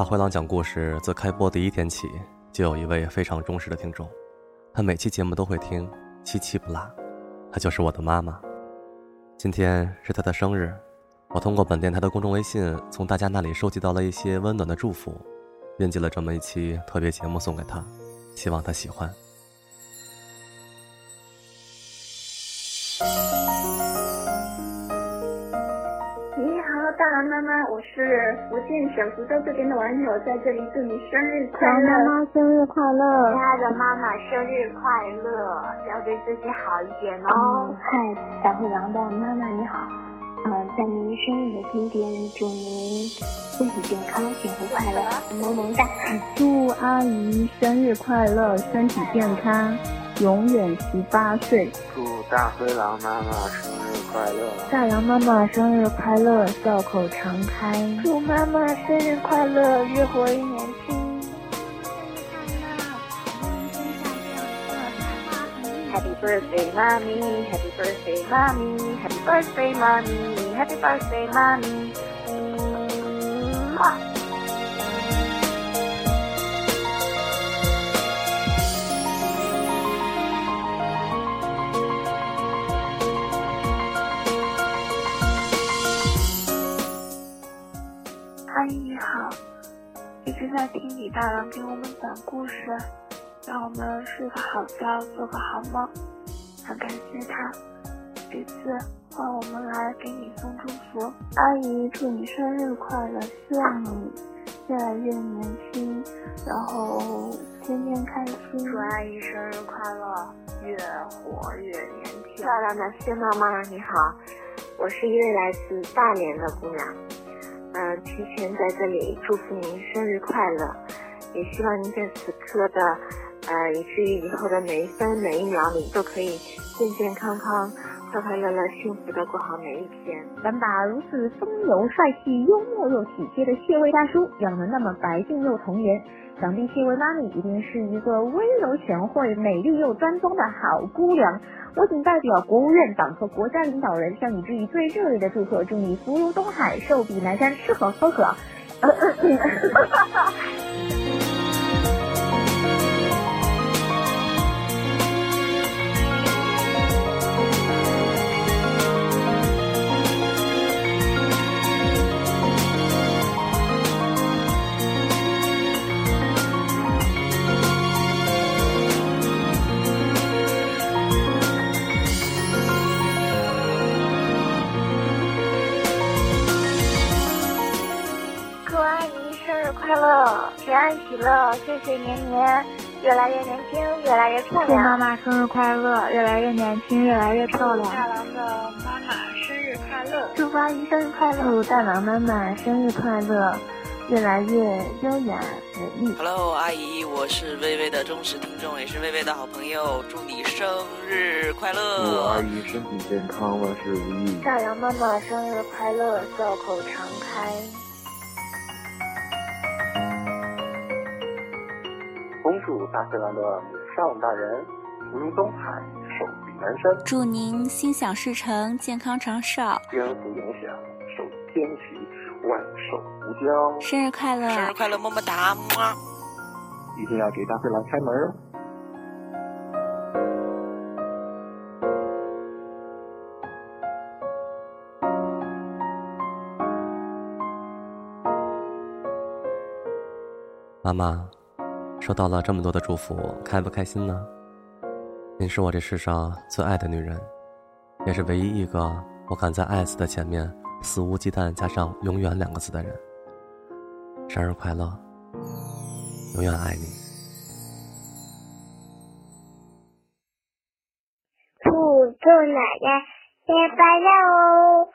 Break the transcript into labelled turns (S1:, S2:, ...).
S1: 大灰狼讲故事自开播第一天起，就有一位非常忠实的听众，他每期节目都会听，七七不落。她就是我的妈妈。今天是她的生日，我通过本电台的公众微信，从大家那里收集到了一些温暖的祝福，编辑了这么一期特别节目送给她，希望她喜欢。
S2: 我是福建省福州这边的网友，在这里祝你生日快乐！
S3: 妈妈生日快乐！
S4: 亲爱的妈妈生日快乐！要对自己好一点哦。
S3: 嗨，小灰狼的妈妈你好，嗯，在您生日的今天，祝您身体健康，幸福快乐，萌萌哒！
S5: 祝阿姨生日快乐，身体健康，永远十八岁！
S6: 祝大灰狼妈妈生日。快乐！
S5: 大狼妈妈生日快乐，笑口常开。
S7: 祝妈妈生日快乐，越活越年轻。
S4: Happy birthday, mommy! Happy birthday, mommy! Happy birthday, mommy! Happy birthday, mommy! 嗯。
S7: 阿姨你好，一直在听李大郎给我们讲故事，让我们睡个好觉，做个好梦，很感谢他。这次换我们来给你送祝福，阿姨祝你生日快乐，希望你越来越年轻，然后天天开心。
S4: 祝阿姨生日快乐，越活越年轻。漂亮的谢妈妈你好，我是一位来自大连的姑娘。嗯，提前在这里祝福您生日快乐，也希望您在此刻的，呃，以至于以后的每一分每一秒里都可以健健康康、快快乐乐、幸福的过好每一天。
S8: 能把如此风流帅气、幽默又体贴的谢卫大叔养得那么白净又童颜，想必谢卫妈咪一定是一个温柔贤惠、美丽又端庄的好姑娘。我谨代表国务院党和国家领导人向你致以最热烈的祝贺，祝你福如东海，寿比南山，吃喝喝喝。
S7: 平安喜乐，岁岁年年，越来越年轻，越来越漂亮。祝
S5: 妈妈生日快乐，越来越年轻，越来越漂亮。
S7: 大郎的妈妈生日快乐，
S5: 祝阿姨生日快乐，祝大郎妈妈生日快乐，越来越优雅美丽。
S9: Hello，阿姨，我是微微的忠实听众，也是微微的好朋友，祝你生日快乐。
S6: 祝阿姨身体健康，万事如意。
S7: 大郎妈妈生日快乐，笑口常开。
S6: 祝大灰狼的母上大人福如东海，寿比南山。
S10: 祝您心想事成，健康长寿。
S6: 天福永享，寿天齐，万寿无疆。
S10: 生日快乐！
S9: 生日快乐，么么哒！么。
S6: 一定要给大灰狼开门哦。
S1: 妈妈。收到了这么多的祝福，开不开心呢？您是我这世上最爱的女人，也是唯一一个我敢在“爱”字的前面肆无忌惮加上“永远”两个字的人。生日快乐，永远爱你。
S11: 祝祝奶奶生日快乐哦！